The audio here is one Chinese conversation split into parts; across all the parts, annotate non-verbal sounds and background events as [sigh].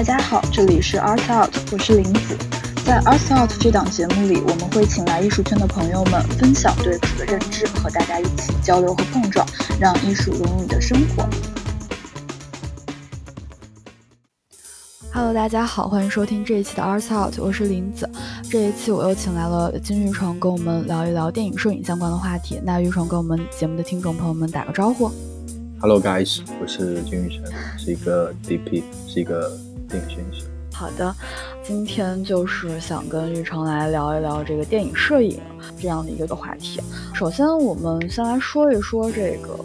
大家好，这里是 Art Out，我是林子。在 Art Out 这档节目里，我们会请来艺术圈的朋友们分享对此的认知，和大家一起交流和碰撞，让艺术融入你的生活。Hello，大家好，欢迎收听这一期的 Art Out，我是林子。这一期我又请来了金玉成，跟我们聊一聊电影摄影相关的话题。那玉成跟我们节目的听众朋友们打个招呼。Hello guys，我是金玉成，是一个 DP，是一个电影摄影师。好的，今天就是想跟玉成来聊一聊这个电影摄影这样的一个话题。首先，我们先来说一说这个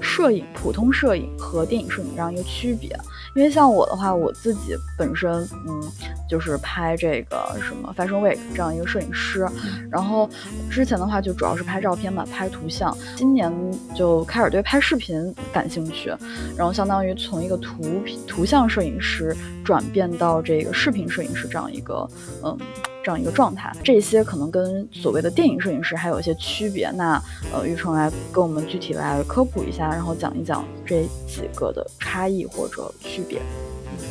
摄影，普通摄影和电影摄影这样一个区别。因为像我的话，我自己本身，嗯，就是拍这个什么 Fashion Week 这样一个摄影师，然后之前的话就主要是拍照片嘛，拍图像。今年就开始对拍视频感兴趣，然后相当于从一个图图像摄影师转变到这个视频摄影师这样一个，嗯。这样一个状态，这些可能跟所谓的电影摄影师还有一些区别。那呃，玉成来跟我们具体来科普一下，然后讲一讲这几个的差异或者区别。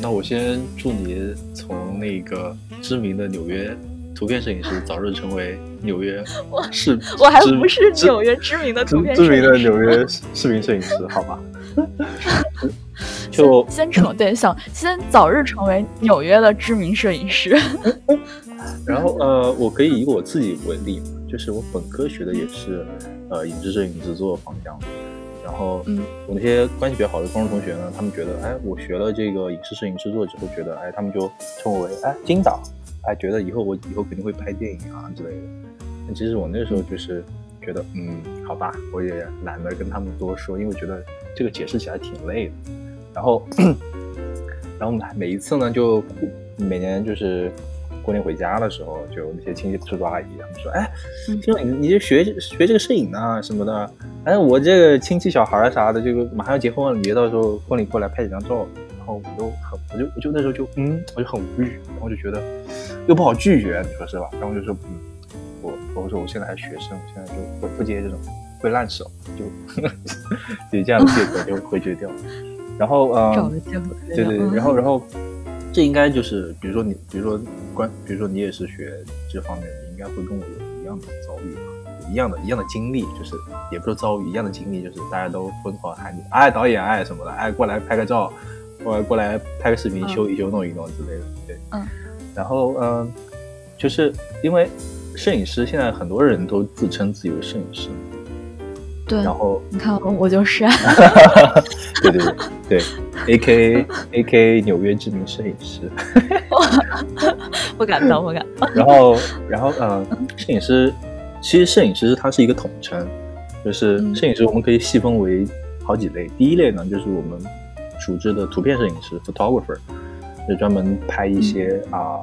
那我先祝你从那个知名的纽约图片摄影师早日成为纽约 [laughs] 视，我还不是纽约知名的图片知名的纽约 [laughs] 视频摄影师，好吧？[laughs] 就先成对，想先早日成为纽约的知名摄影师。然后呃，我可以以我自己为例，就是我本科学的也是呃影视摄影制作方向。然后嗯，我那些关系比较好的高中同学呢，他们觉得哎，我学了这个影视摄影制作之后，觉得哎，他们就称我为哎金导，哎，觉得以后我以后肯定会拍电影啊之类的。那其实我那时候就是觉得嗯，好吧，我也懒得跟他们多说，因为觉得这个解释起来挺累的。然后 [clears throat] 然后每一次呢，就每年就是。过年回家的时候，就那些亲戚叔叔阿姨，他们说：“哎，听说你你就学学这个摄影啊什么的？哎，我这个亲戚小孩儿啥的，这个马上要结婚了，你别到时候婚礼过来拍几张照。”然后我就很，我就我就那时候就嗯，我就很无语，然后就觉得又不好拒绝，你说是吧？然后我就说：“嗯，我我说我现在还是学生，我现在就不不接这种会烂手，就 [laughs] 以这样的借口就回绝掉。”然后嗯，对对对，然后然后。这应该就是，比如说你，比如说关，比如说你也是学这方面的，你应该会跟我有一样的遭遇吧，一样的一样的经历，就是也不是遭遇，一样的经历，就是大家都疯狂喊你，哎，导演，哎什么的，哎，过来拍个照，过来过来拍个视频，修一修，弄一弄之类的，对，嗯，然后嗯，就是因为摄影师现在很多人都自称自己为摄影师。对，然后你看我就是，[laughs] 对对对对，A K A K 纽约知名摄影师，不敢当，不敢当。然后，然后，嗯，摄影师，其实摄影师它是一个统称，就是摄影师我们可以细分为好几类。第一类呢，就是我们熟知的图片摄影师 （photographer），就专门拍一些啊。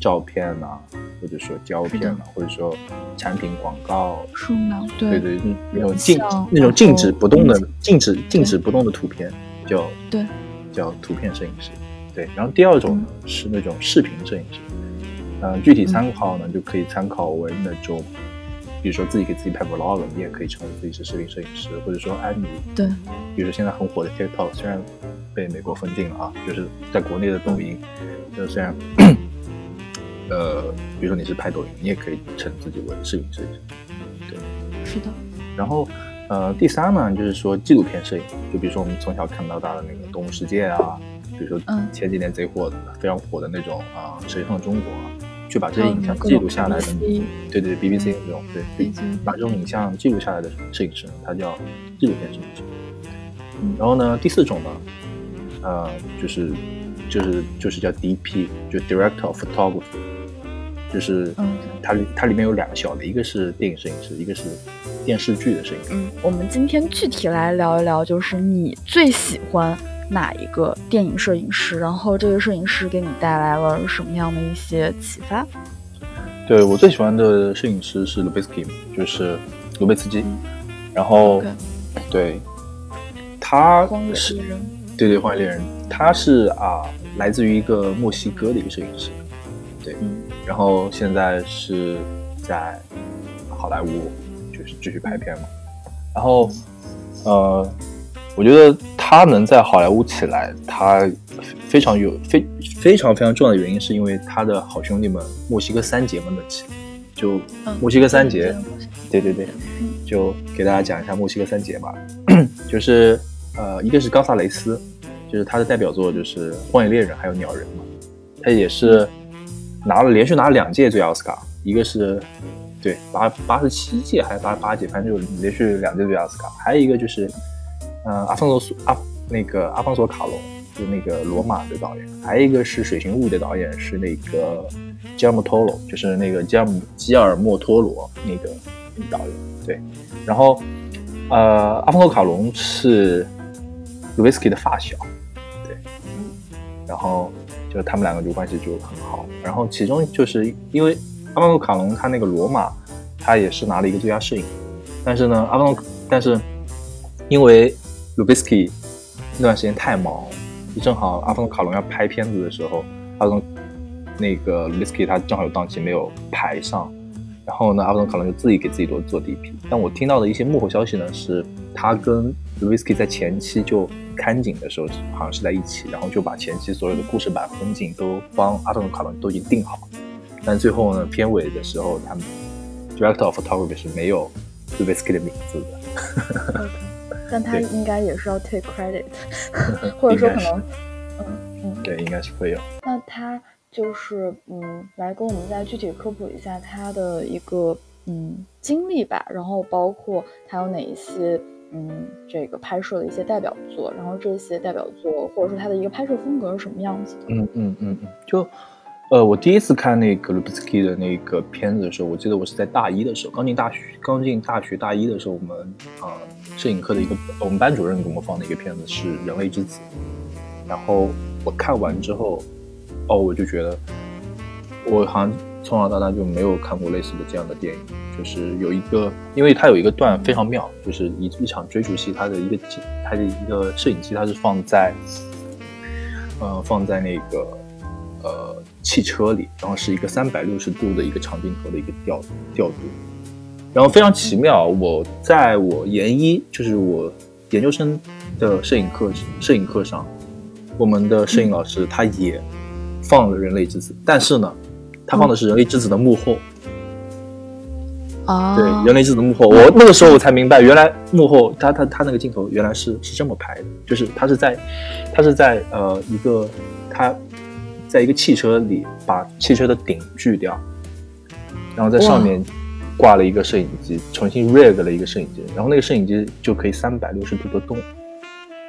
照片呐，或者说胶片呐，或者说产品广告，数码，对对，那种静那种静止不动的静止静止不动的图片，叫对，叫图片摄影师。对，然后第二种呢是那种视频摄影师，嗯，具体参考呢就可以参考为那种，比如说自己给自己拍 vlog，你也可以称为自己是视频摄影师，或者说哎你对，比如说现在很火的 TikTok，虽然被美国封禁了啊，就是在国内的抖音，就虽然。呃，比如说你是拍抖音，你也可以称自己为视频摄影师，对，是的。然后，呃，第三呢，就是说纪录片摄影，就比如说我们从小看到大的那个《动物世界》啊，比如说前几年贼火的、非常火的那种啊《谁上中国》，去把这些影像记录下来的，对对，BBC 这种，对，把这种影像记录下来的摄影师，他叫纪录片摄影师。然后呢，第四种呢，呃，就是就是就是叫 DP，就 Director of Photography。就是，嗯，它它里面有两个小的，一个是电影摄影师，一个是电视剧的摄影师。嗯，我们今天具体来聊一聊，就是你最喜欢哪一个电影摄影师？然后这个摄影师给你带来了什么样的一些启发？对我最喜欢的摄影师是卢贝斯基，就是卢贝斯基。然后，对，他是，对对，荒野猎人，他是啊，来自于一个墨西哥的一个摄影师。对，然后现在是在好莱坞，就是继续拍片嘛。然后，呃，我觉得他能在好莱坞起来，他非常有非非常非常重要的原因，是因为他的好兄弟们墨西哥三杰们的起，就墨西哥三杰，对对对，就给大家讲一下墨西哥三杰吧，[clears throat] 就是呃，一个是冈萨雷斯，就是他的代表作就是《荒野猎人》还有《鸟人》嘛，他也是拿了连续拿了两届最佳奥斯卡，一个是对八八十七届还是八十八届，反正就连续两届最佳奥斯卡，还有一个就是呃阿方索阿那个阿方索卡隆。是那个罗马的导演，还有一个是《水形物》的导演是那个吉尔莫托罗，就是那个吉尔吉尔莫托罗那个导演。对，然后呃，阿方索卡隆是卢维斯基的发小，对，然后就是他们两个就关系就很好。然后其中就是因为阿方索卡隆他那个罗马，他也是拿了一个最佳摄影，但是呢，阿方但是因为卢比斯基那段时间太忙。正好阿方卡隆要拍片子的时候，阿方那个 l i s k y 他正好有档期没有排上，然后呢，阿方卡隆就自己给自己多做 DP。但我听到的一些幕后消息呢，是他跟 l i s k y 在前期就看景的时候好像是在一起，然后就把前期所有的故事版风景都帮阿方卡隆都已经定好，但最后呢，片尾的时候他们 Director of Photography 是没有 l i s k y 的名字的。[laughs] 但他应该也是要 take credit，或者说可能，嗯嗯，对，应该是会有。那他就是嗯，来跟我们再具体科普一下他的一个嗯经历吧，然后包括他有哪一些嗯这个拍摄的一些代表作，然后这些代表作或者说他的一个拍摄风格是什么样子的？嗯嗯嗯嗯，就。呃，我第一次看那个 Lubitsky 的那个片子的时候，我记得我是在大一的时候，刚进大学，刚进大学大一的时候，我们啊摄影课的一个我们班主任给我们放的一个片子是《人类之子》，然后我看完之后，哦，我就觉得我好像从小到大就没有看过类似的这样的电影，就是有一个，因为它有一个段非常妙，就是一一场追逐戏，它的一个景它的一个摄影机，它是放在呃放在那个。呃，汽车里，然后是一个三百六十度的一个长镜头的一个调调度，然后非常奇妙。我在我研一，就是我研究生的摄影课摄影课上，我们的摄影老师他也放了《人类之子》，但是呢，他放的是《人类之子》的幕后。啊，对，《人类之子》的幕后，我那个时候我才明白，原来幕后他他他那个镜头原来是是这么拍的，就是他是在他是在呃一个他。在一个汽车里，把汽车的顶锯掉，然后在上面挂了一个摄影机，重新 rig 了一个摄影机，然后那个摄影机就可以三百六十度的动，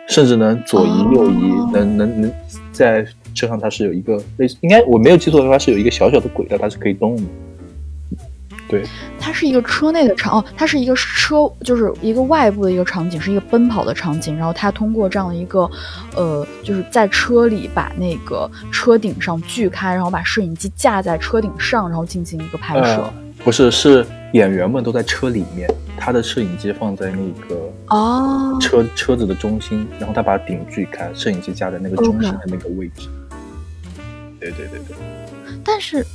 甚至能左移右移，能能能在车上它是有一个类似，应该我没有记错的话是有一个小小的轨道，它是可以动的。对，它是一个车内的场哦，它是一个车，就是一个外部的一个场景，是一个奔跑的场景。然后它通过这样的一个，呃，就是在车里把那个车顶上锯开，然后把摄影机架在车顶上，然后进行一个拍摄。不是，是演员们都在车里面，他的摄影机放在那个哦车车子的中心，然后他把顶锯开，摄影机架在那个中心的那个位置。对对对对。但是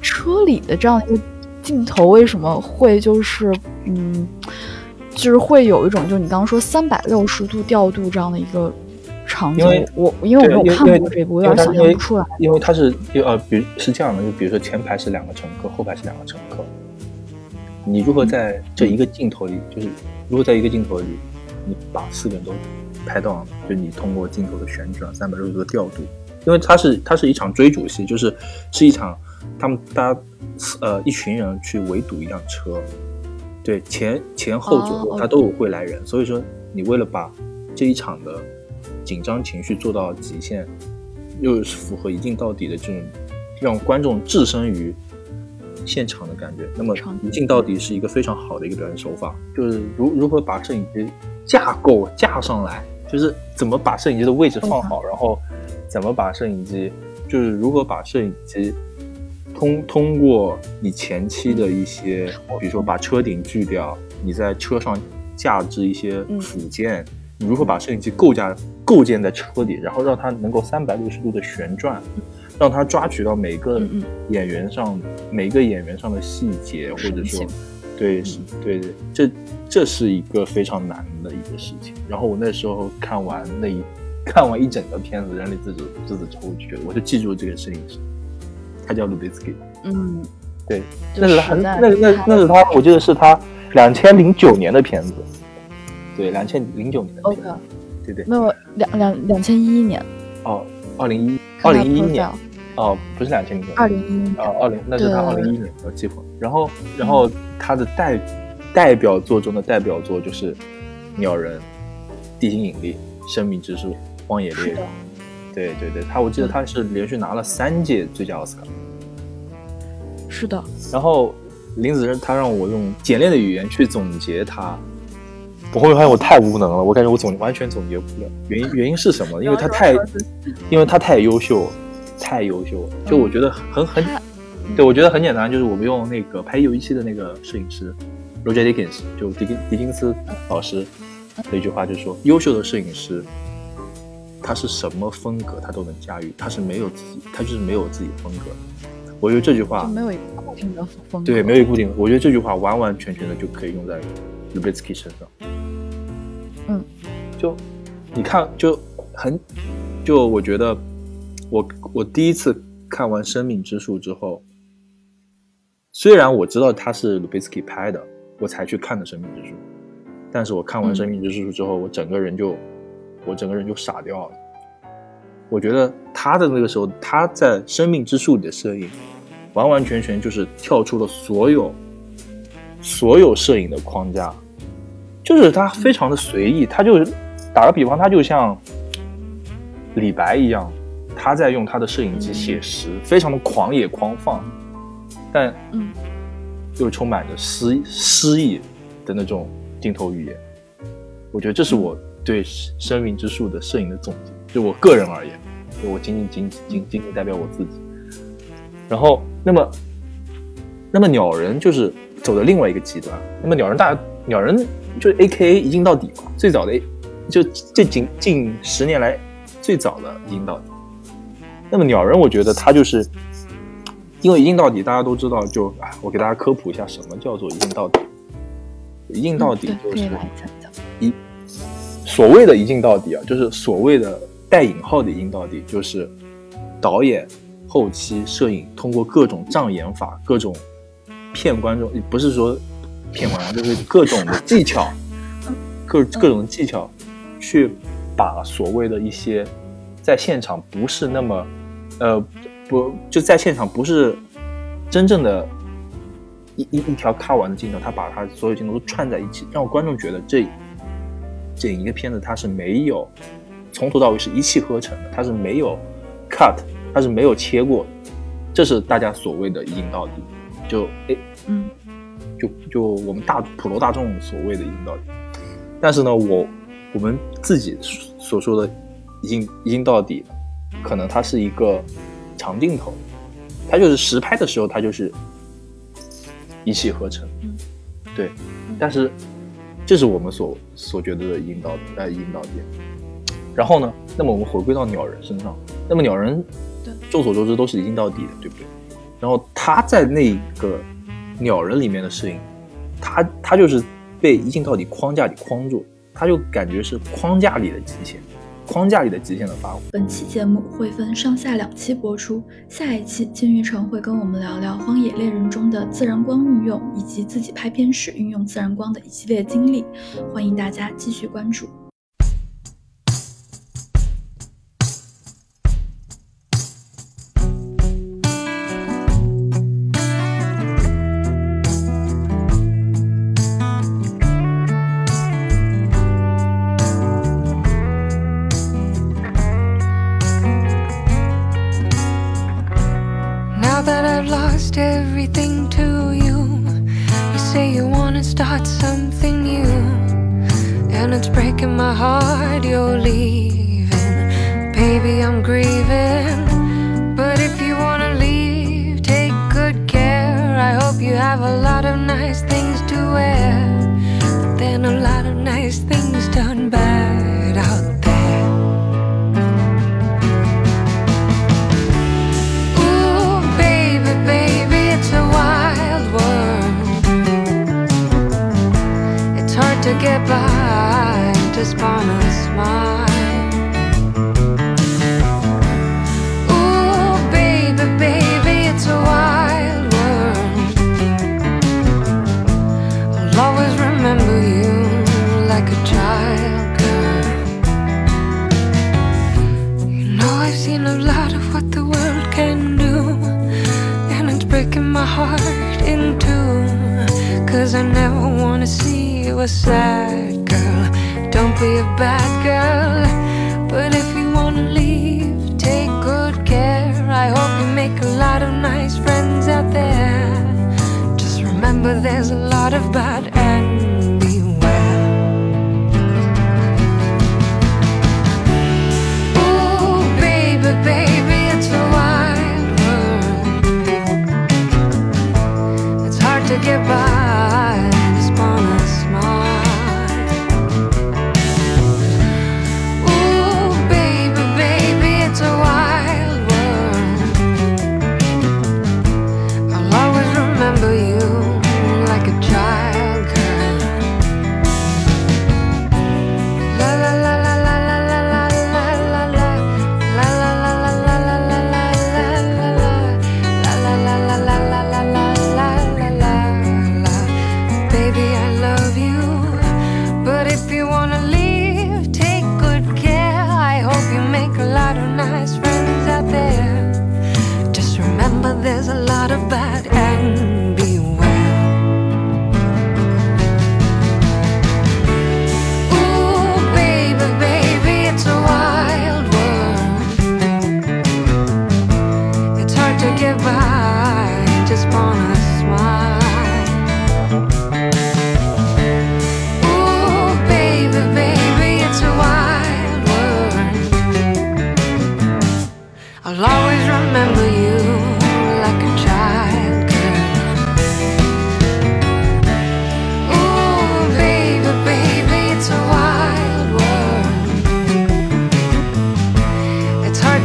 车里的这样一个。镜头为什么会就是嗯，就是会有一种就你刚刚说三百六十度调度这样的一个场景？我因为我没有看过这部，我有点想象不出来。因为它是呃，比如是这样的，就比如说前排是两个乘客，后排是两个乘客，你如何在这一个镜头里，就是如果在一个镜头里，你把四个人都拍到，就你通过镜头的旋转三百六十度的调度，因为它是它是一场追逐戏，就是是一场他们大家。呃，一群人去围堵一辆车，对，前前后左右他都有会来人，所以说你为了把这一场的紧张情绪做到极限，又是符合一镜到底的这种让观众置身于现场的感觉，那么一镜到底是一个非常好的一个表现手法，就是如如何把摄影机架构架上来，就是怎么把摄影机的位置放好，然后怎么把摄影机，就是如何把摄影机。通通过你前期的一些，比如说把车顶锯掉，你在车上架置一些辅件，你如何把摄影机构架构建在车里，然后让它能够三百六十度的旋转，让它抓取到每个演员上每个演员上的细节，或者说，对，对对，这这是一个非常难的一个事情。然后我那时候看完那一看完一整个片子，人类自主自己抽去，我就记住这个摄影师，他叫 Lubitsky。嗯，对，那是他，那那那是他，我记得是他两千零九年的片子。对，两千零九年的。OK。对对。没有两两两千一一年。哦，二零一二零一一年。哦，不是两千零九。二零一一。哦，二零那是他二零一一年，我记混。然后，然后他的代代表作中的代表作就是《鸟人》《地心引力》《生命之树》《荒野猎人》。对对对，他我记得他是连续拿了三届最佳奥斯卡。是的。然后林子仁他让我用简练的语言去总结他。我后面发现我太无能了，我感觉我总完全总结不了。原因原因是什么？因为他太，因为他太优秀，太优秀。就我觉得很很，对我觉得很简单，就是我们用那个拍一九一期的那个摄影师，Roger Dickens，就迪金迪金斯老师的一句话，就是说，优秀的摄影师，他是什么风格他都能驾驭，他是没有自己，他就是没有自己风格。我觉得这句话没有一个固定的风格，对，没有一个固定。我觉得这句话完完全全的就可以用在 Lubitsky 身上。嗯，就你看，就很，就我觉得，我我第一次看完《生命之树》之后，虽然我知道他是卢贝斯基拍的，我才去看的《生命之树》，但是我看完《生命之树》之后，我整个人就，我整个人就傻掉了。我觉得他的那个时候，他在《生命之树》里的摄影，完完全全就是跳出了所有所有摄影的框架。就是他非常的随意，他就打个比方，他就像李白一样，他在用他的摄影机写实，非常的狂野狂放，但嗯，又充满着诗诗意的那种镜头语言。我觉得这是我对《生命之树》的摄影的总结，就我个人而言，就我仅仅仅仅仅仅代表我自己。然后，那么，那么鸟人就是走的另外一个极端。那么鸟人，大家鸟人。就是 A K A 一镜到底嘛，最早的就这近近十年来最早的一镜到底。那么鸟人，我觉得他就是因为一镜到底，大家都知道，就啊，我给大家科普一下什么叫做一镜到底。一镜到底就是一所谓的一镜到底啊，就是所谓的带引号的一镜到底，就是导演后期摄影通过各种障眼法，各种骗观众，不是说。骗观众就是各种的技巧，各各种技巧，去把所谓的一些在现场不是那么，呃，不就在现场不是真正的，一一一条咔完的镜头，他把他所有镜头都串在一起，让观众觉得这整一个片子它是没有从头到尾是一气呵成的，它是没有 cut，它是没有切过的，这是大家所谓的一镜到底，就哎嗯。就就我们大普罗大众所谓的一镜到底，但是呢，我我们自己所说的一镜一镜到底，可能它是一个长镜头，它就是实拍的时候，它就是一气呵成，对。但是这是我们所所觉得的引导，呃，引导点。然后呢，那么我们回归到鸟人身上，那么鸟人众所周知都是一镜到底的，对不对？然后他在那个。鸟人里面的摄影，他他就是被一镜到底框架里框住，他就感觉是框架里的极限，框架里的极限的发挥。本期节目会分上下两期播出，下一期金玉成会跟我们聊聊《荒野猎人》中的自然光运用，以及自己拍片时运用自然光的一系列经历，欢迎大家继续关注。just upon a smile. Bye. by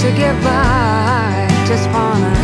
to get by. Just wanna